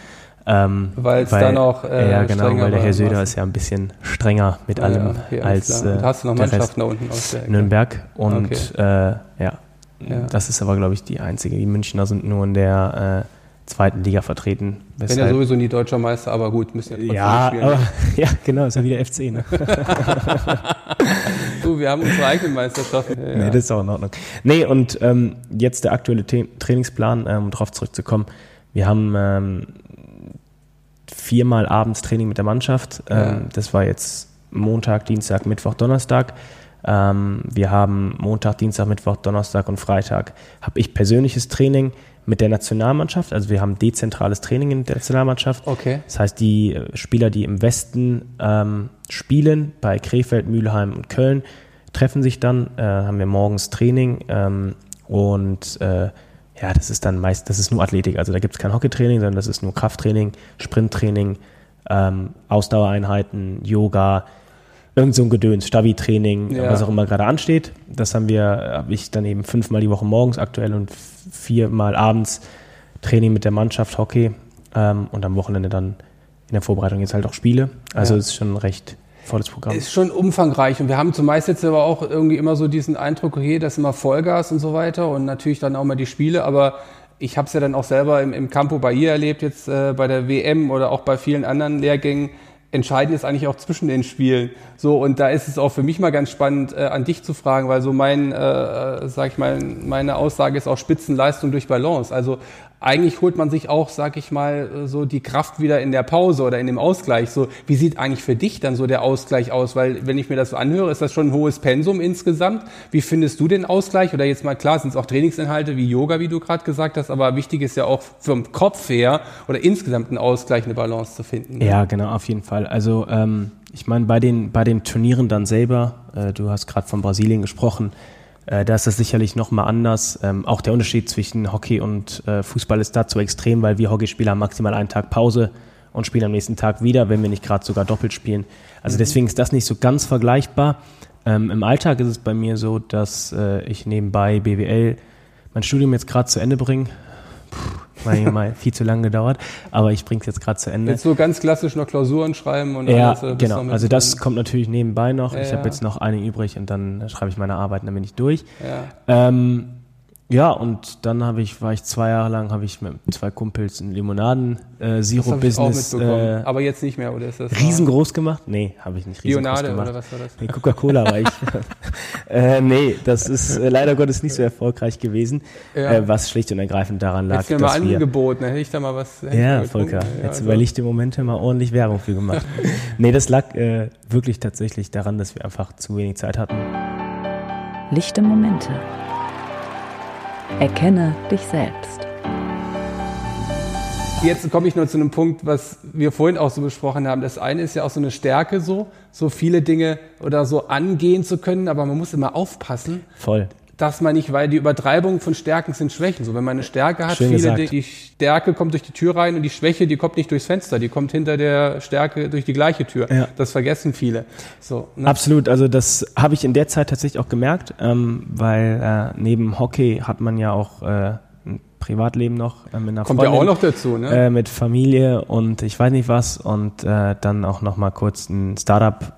Ähm, weil es dann auch äh, Ja, genau, weil der Herr Söder ist ja ein bisschen strenger mit allem ja, okay, als äh, hast du noch Mannschaften da unten aus der Ecke. Nürnberg und okay. äh, ja, ja, das ist aber, glaube ich, die einzige. Die Münchner sind nur in der äh, zweiten Liga vertreten. Wenn ja sowieso nie deutscher Meister, aber gut, müssen ja ja, spielen. Aber, ja, genau, ist ja wieder FC. Ne? du, wir haben unsere eigenen Meisterschaften. Ja, nee, das ist auch in Ordnung. Nee, und ähm, jetzt der aktuelle Trainingsplan, ähm, um darauf zurückzukommen. Wir haben ähm, viermal abends Training mit der Mannschaft. Ja. Ähm, das war jetzt Montag, Dienstag, Mittwoch, Donnerstag. Ähm, wir haben Montag, Dienstag, Mittwoch, Donnerstag und Freitag habe ich persönliches Training mit der Nationalmannschaft. Also wir haben dezentrales Training in der Nationalmannschaft. Okay. Das heißt, die äh, Spieler, die im Westen ähm, spielen, bei Krefeld, Mülheim und Köln, treffen sich dann, äh, haben wir morgens Training ähm, und äh, ja, das ist dann meist, das ist nur Athletik. Also da gibt es kein Hockeytraining, sondern das ist nur Krafttraining, Sprinttraining, ähm, Ausdauereinheiten, Yoga, irgend so ein Gedöns, Stabi-Training, ja. was auch immer gerade ansteht. Das haben wir, habe ich dann eben fünfmal die Woche morgens aktuell und viermal abends Training mit der Mannschaft, Hockey ähm, und am Wochenende dann in der Vorbereitung jetzt halt auch Spiele. Also es ja. ist schon recht volles Programm. Ist schon umfangreich und wir haben zumeist jetzt aber auch irgendwie immer so diesen Eindruck, okay, das ist immer Vollgas und so weiter und natürlich dann auch mal die Spiele, aber ich habe es ja dann auch selber im, im Campo bei ihr erlebt, jetzt äh, bei der WM oder auch bei vielen anderen Lehrgängen, entscheidend ist eigentlich auch zwischen den Spielen. So, und da ist es auch für mich mal ganz spannend, äh, an dich zu fragen, weil so mein, äh, äh sag ich mal, meine Aussage ist auch Spitzenleistung durch Balance. Also eigentlich holt man sich auch, sag ich mal, so die Kraft wieder in der Pause oder in dem Ausgleich. So, wie sieht eigentlich für dich dann so der Ausgleich aus? Weil, wenn ich mir das so anhöre, ist das schon ein hohes Pensum insgesamt. Wie findest du den Ausgleich? Oder jetzt mal klar, sind es auch Trainingsinhalte wie Yoga, wie du gerade gesagt hast, aber wichtig ist ja auch vom Kopf her oder insgesamt einen Ausgleich, eine Balance zu finden. Ne? Ja, genau, auf jeden Fall. Also, ähm, ich meine, bei den, bei den Turnieren dann selber, äh, du hast gerade von Brasilien gesprochen, äh, da ist das sicherlich nochmal anders. Ähm, auch der Unterschied zwischen Hockey und äh, Fußball ist dazu extrem, weil wir Hockeyspieler haben maximal einen Tag Pause und spielen am nächsten Tag wieder, wenn wir nicht gerade sogar doppelt spielen. Also mhm. deswegen ist das nicht so ganz vergleichbar. Ähm, Im Alltag ist es bei mir so, dass äh, ich nebenbei BWL mein Studium jetzt gerade zu Ende bringe. Puh, mal, mal viel zu lange gedauert, aber ich bringe es jetzt gerade zu Ende. Jetzt so ganz klassisch noch Klausuren schreiben und ja, alles, äh, genau. Also das kommt natürlich nebenbei noch. Ja, ich habe jetzt noch eine übrig und dann schreibe ich meine Arbeit und dann bin ich durch. Ja. Ähm, ja, und dann habe ich, war ich zwei Jahre lang, habe ich mit zwei Kumpels ein Limonaden-Sirup-Business. Äh, äh, aber jetzt nicht mehr, oder ist das? Riesengroß gemacht? Nee, habe ich nicht riesengroß Lionade, gemacht. oder was war das? Nee, Coca-Cola war ich. äh, nee, das ist äh, leider Gottes nicht so erfolgreich gewesen, ja. äh, was schlicht und ergreifend daran lag, Hättest dass mir mal angeboten, hätte ich da mal was. Ja, Volker, ja, jetzt also. über lichte Momente mal ordentlich Werbung für gemacht. nee, das lag äh, wirklich tatsächlich daran, dass wir einfach zu wenig Zeit hatten. Lichte Momente Erkenne dich selbst. Jetzt komme ich nur zu einem Punkt, was wir vorhin auch so besprochen haben. Das eine ist ja auch so eine Stärke, so, so viele Dinge oder so angehen zu können, aber man muss immer aufpassen. Voll dass man nicht, weil die Übertreibung von Stärken sind Schwächen. So, wenn man eine Stärke hat, Schön viele, die, die, Stärke kommt durch die Tür rein und die Schwäche, die kommt nicht durchs Fenster, die kommt hinter der Stärke durch die gleiche Tür. Ja. Das vergessen viele. So, ne? Absolut, also das habe ich in der Zeit tatsächlich auch gemerkt, ähm, weil äh, neben Hockey hat man ja auch äh, ein Privatleben noch äh, mit einer Kommt Freundin, ja auch noch dazu, ne? Äh, mit Familie und ich weiß nicht was und äh, dann auch noch mal kurz ein Startup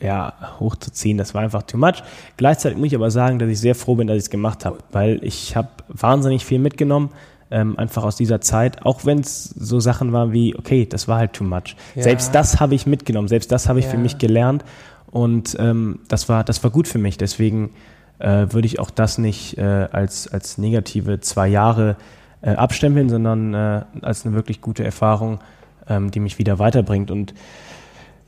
ja, hochzuziehen, das war einfach too much. Gleichzeitig muss ich aber sagen, dass ich sehr froh bin, dass ich es gemacht habe, weil ich habe wahnsinnig viel mitgenommen, ähm, einfach aus dieser Zeit, auch wenn es so Sachen waren wie, okay, das war halt too much. Ja. Selbst das habe ich mitgenommen, selbst das habe ich ja. für mich gelernt und ähm, das, war, das war gut für mich. Deswegen äh, würde ich auch das nicht äh, als, als negative zwei Jahre äh, abstempeln, sondern äh, als eine wirklich gute Erfahrung, ähm, die mich wieder weiterbringt. Und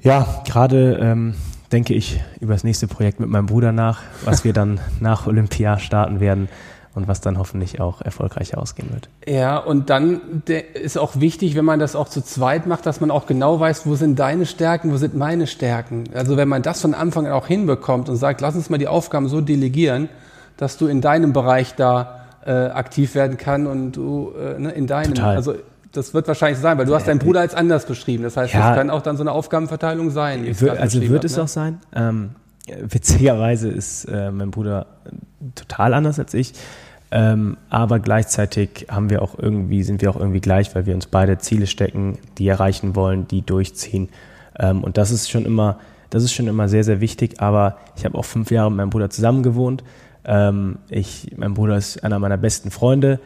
ja, gerade ähm, denke ich über das nächste Projekt mit meinem Bruder nach, was wir dann nach Olympia starten werden und was dann hoffentlich auch erfolgreich ausgehen wird. Ja, und dann ist auch wichtig, wenn man das auch zu zweit macht, dass man auch genau weiß, wo sind deine Stärken, wo sind meine Stärken. Also wenn man das von Anfang an auch hinbekommt und sagt, lass uns mal die Aufgaben so delegieren, dass du in deinem Bereich da äh, aktiv werden kann und du äh, ne, in deinem, Total. also das wird wahrscheinlich sein, weil du hast deinen Bruder als anders beschrieben. Das heißt, ja, das kann auch dann so eine Aufgabenverteilung sein. also wird es ne? auch sein. Ähm, witzigerweise ist äh, mein Bruder total anders als ich. Ähm, aber gleichzeitig haben wir auch irgendwie, sind wir auch irgendwie gleich, weil wir uns beide Ziele stecken, die erreichen wollen, die durchziehen. Ähm, und das ist schon immer, das ist schon immer sehr, sehr wichtig. Aber ich habe auch fünf Jahre mit meinem Bruder zusammen gewohnt. Ähm, ich, mein Bruder ist einer meiner besten Freunde.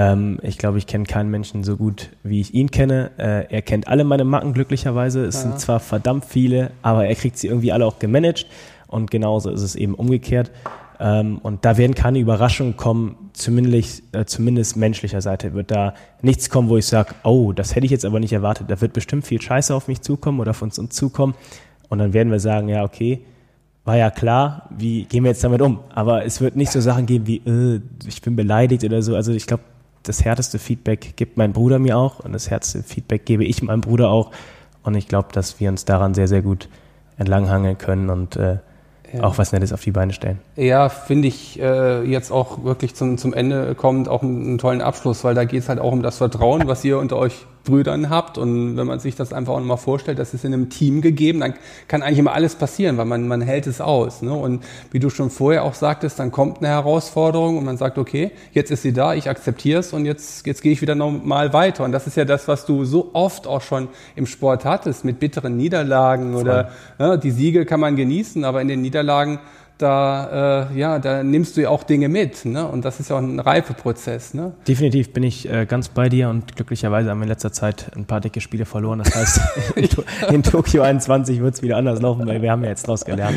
Ähm, ich glaube, ich kenne keinen Menschen so gut, wie ich ihn kenne. Äh, er kennt alle meine Macken glücklicherweise. Es ja. sind zwar verdammt viele, aber er kriegt sie irgendwie alle auch gemanagt. Und genauso ist es eben umgekehrt. Ähm, und da werden keine Überraschungen kommen, zumindest, äh, zumindest menschlicher Seite wird da nichts kommen, wo ich sage, oh, das hätte ich jetzt aber nicht erwartet. Da wird bestimmt viel Scheiße auf mich zukommen oder auf uns, uns zukommen. Und dann werden wir sagen, ja, okay, war ja klar, wie gehen wir jetzt damit um? Aber es wird nicht so Sachen geben wie, äh, ich bin beleidigt oder so. Also ich glaube, das härteste Feedback gibt mein Bruder mir auch und das härteste Feedback gebe ich meinem Bruder auch. Und ich glaube, dass wir uns daran sehr, sehr gut entlanghangeln können und äh, ja. auch was Nettes auf die Beine stellen. Ja, finde ich äh, jetzt auch wirklich zum, zum Ende kommend auch einen, einen tollen Abschluss, weil da geht es halt auch um das Vertrauen, was ihr unter euch Brüdern habt und wenn man sich das einfach auch nochmal vorstellt, das ist in einem Team gegeben, dann kann eigentlich immer alles passieren, weil man, man hält es aus. Ne? Und wie du schon vorher auch sagtest, dann kommt eine Herausforderung und man sagt, okay, jetzt ist sie da, ich akzeptiere es und jetzt, jetzt gehe ich wieder nochmal weiter. Und das ist ja das, was du so oft auch schon im Sport hattest, mit bitteren Niederlagen Voll. oder ja, die Siege kann man genießen, aber in den Niederlagen da, äh, ja, da nimmst du ja auch Dinge mit. Ne? Und das ist ja auch ein Reifeprozess. Ne? Definitiv bin ich äh, ganz bei dir und glücklicherweise haben wir in letzter Zeit ein paar dicke Spiele verloren. Das heißt, in, in Tokio 21 wird es wieder anders laufen, weil wir haben ja jetzt daraus gelernt.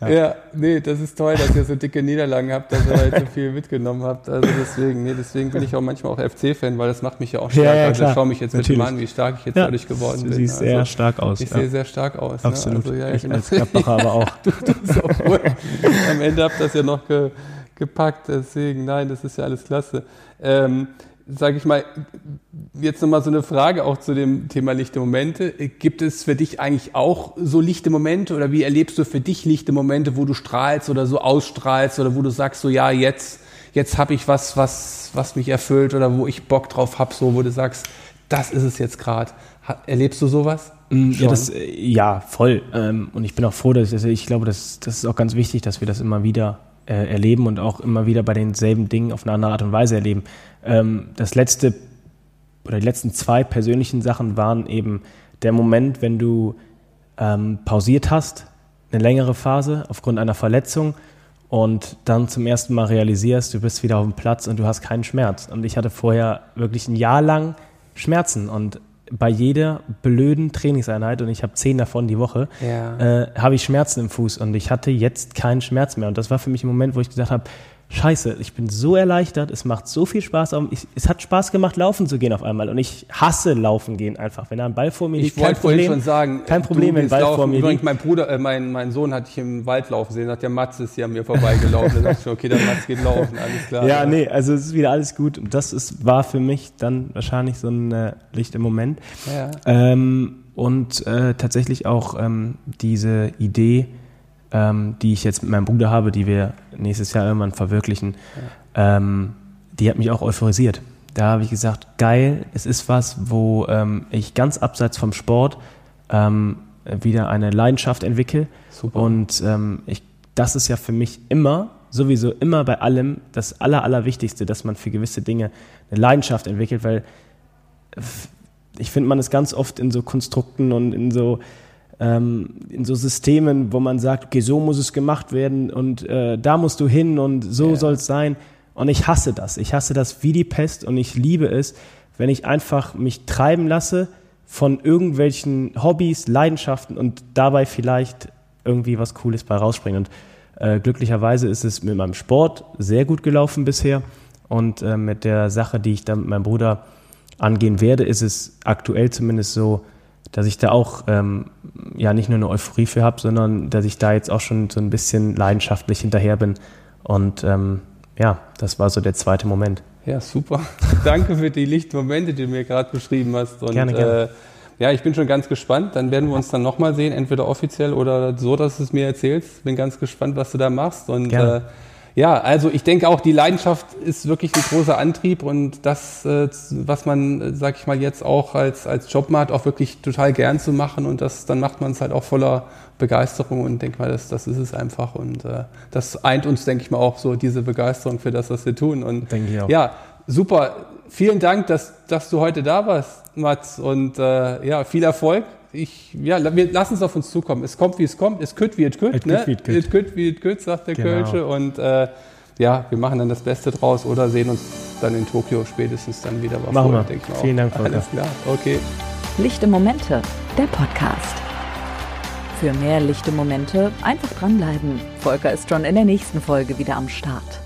Ja. ja. nee, das ist toll, dass ihr so dicke Niederlagen habt, dass ihr halt so viel mitgenommen habt. Also deswegen, nee, deswegen bin ich auch manchmal auch FC-Fan, weil das macht mich ja auch stark. Ja, ja, also ich schaue mich jetzt Natürlich. mit dem an, wie stark ich jetzt ja, dadurch geworden bin. Du siehst also, sehr stark aus. Ich sehe sehr stark aus. Ne? Absolut. Ne? Also, ja, ich, ich als Gladbacher aber auch. du, du auch am Ende habt ihr das ja noch ge, gepackt, deswegen, nein, das ist ja alles klasse. Ähm, Sage ich mal, jetzt nochmal so eine Frage auch zu dem Thema lichte Momente. Gibt es für dich eigentlich auch so lichte Momente oder wie erlebst du für dich lichte Momente, wo du strahlst oder so ausstrahlst oder wo du sagst, so ja, jetzt, jetzt habe ich was, was, was mich erfüllt oder wo ich Bock drauf habe, so wo du sagst, das ist es jetzt gerade. Erlebst du sowas? Mm, ja, das, äh, ja, voll. Ähm, und ich bin auch froh, dass ich, ich glaube, das, das ist auch ganz wichtig, dass wir das immer wieder äh, erleben und auch immer wieder bei denselben Dingen auf eine andere Art und Weise erleben. Ähm, das letzte oder die letzten zwei persönlichen Sachen waren eben der Moment, wenn du ähm, pausiert hast, eine längere Phase aufgrund einer Verletzung und dann zum ersten Mal realisierst, du bist wieder auf dem Platz und du hast keinen Schmerz. Und ich hatte vorher wirklich ein Jahr lang Schmerzen und bei jeder blöden Trainingseinheit, und ich habe zehn davon die Woche, ja. äh, habe ich Schmerzen im Fuß und ich hatte jetzt keinen Schmerz mehr. Und das war für mich ein Moment, wo ich gesagt habe, scheiße, ich bin so erleichtert, es macht so viel Spaß. Ich, es hat Spaß gemacht, laufen zu gehen auf einmal. Und ich hasse laufen gehen einfach. Wenn da ein Ball vor mir liegt, ich kein Problem. schon sagen, kein Problem, wenn ein Ball laufen. vor mir liegt. Mein Bruder, äh, mein, mein Sohn hatte ich im Wald laufen sehen, sagt der Mats ist hier an mir vorbeigelaufen. da dachte ich schon, okay, der Mats geht laufen, alles klar. Ja, ja, nee, also es ist wieder alles gut. Und das ist, war für mich dann wahrscheinlich so ein äh, Licht im Moment. Ja. Ähm, und äh, tatsächlich auch ähm, diese Idee, ähm, die ich jetzt mit meinem Bruder habe, die wir nächstes Jahr irgendwann verwirklichen, ja. ähm, die hat mich auch euphorisiert. Da habe ich gesagt, geil, es ist was, wo ähm, ich ganz abseits vom Sport ähm, wieder eine Leidenschaft entwickle. Super. Und ähm, ich, das ist ja für mich immer, sowieso immer bei allem, das Aller, Allerwichtigste, dass man für gewisse Dinge eine Leidenschaft entwickelt, weil ich finde, man ist ganz oft in so Konstrukten und in so ähm, in so Systemen, wo man sagt, okay, so muss es gemacht werden und äh, da musst du hin und so ja. soll es sein. Und ich hasse das. Ich hasse das wie die Pest und ich liebe es, wenn ich einfach mich treiben lasse von irgendwelchen Hobbys, Leidenschaften und dabei vielleicht irgendwie was Cooles bei rausspringen. Und äh, glücklicherweise ist es mit meinem Sport sehr gut gelaufen bisher. Und äh, mit der Sache, die ich dann mit meinem Bruder angehen werde, ist es aktuell zumindest so, dass ich da auch ähm, ja nicht nur eine Euphorie für habe, sondern dass ich da jetzt auch schon so ein bisschen leidenschaftlich hinterher bin. Und ähm, ja, das war so der zweite Moment. Ja, super. Danke für die Lichtmomente, die du mir gerade beschrieben hast. Und, gerne, gerne. Äh, ja, ich bin schon ganz gespannt. Dann werden wir uns dann nochmal sehen, entweder offiziell oder so, dass du es mir erzählst. Bin ganz gespannt, was du da machst. Und gerne. Äh, ja, also ich denke auch, die Leidenschaft ist wirklich ein großer Antrieb und das, äh, was man, äh, sag ich mal, jetzt auch als, als Job macht, auch wirklich total gern zu machen und das, dann macht man es halt auch voller Begeisterung und denke mal, das, das ist es einfach und äh, das eint uns, denke ich mal, auch so diese Begeisterung für das, was wir tun und denke ich auch. ja, super. Vielen Dank, dass, dass du heute da warst, Mats und äh, ja, viel Erfolg ich, ja, wir lassen es auf uns zukommen. Es kommt, wie es kommt. Es kütt, wie es kütt, ne? Es kütt, wie es kütt, sagt der genau. Kölsche. Und äh, ja, wir machen dann das Beste draus oder sehen uns dann in Tokio spätestens dann wieder. Machen wir. Denke Vielen Dank, Volker. Alles klar, okay. Lichte Momente, der Podcast. Für mehr lichte Momente einfach dranbleiben. Volker ist schon in der nächsten Folge wieder am Start.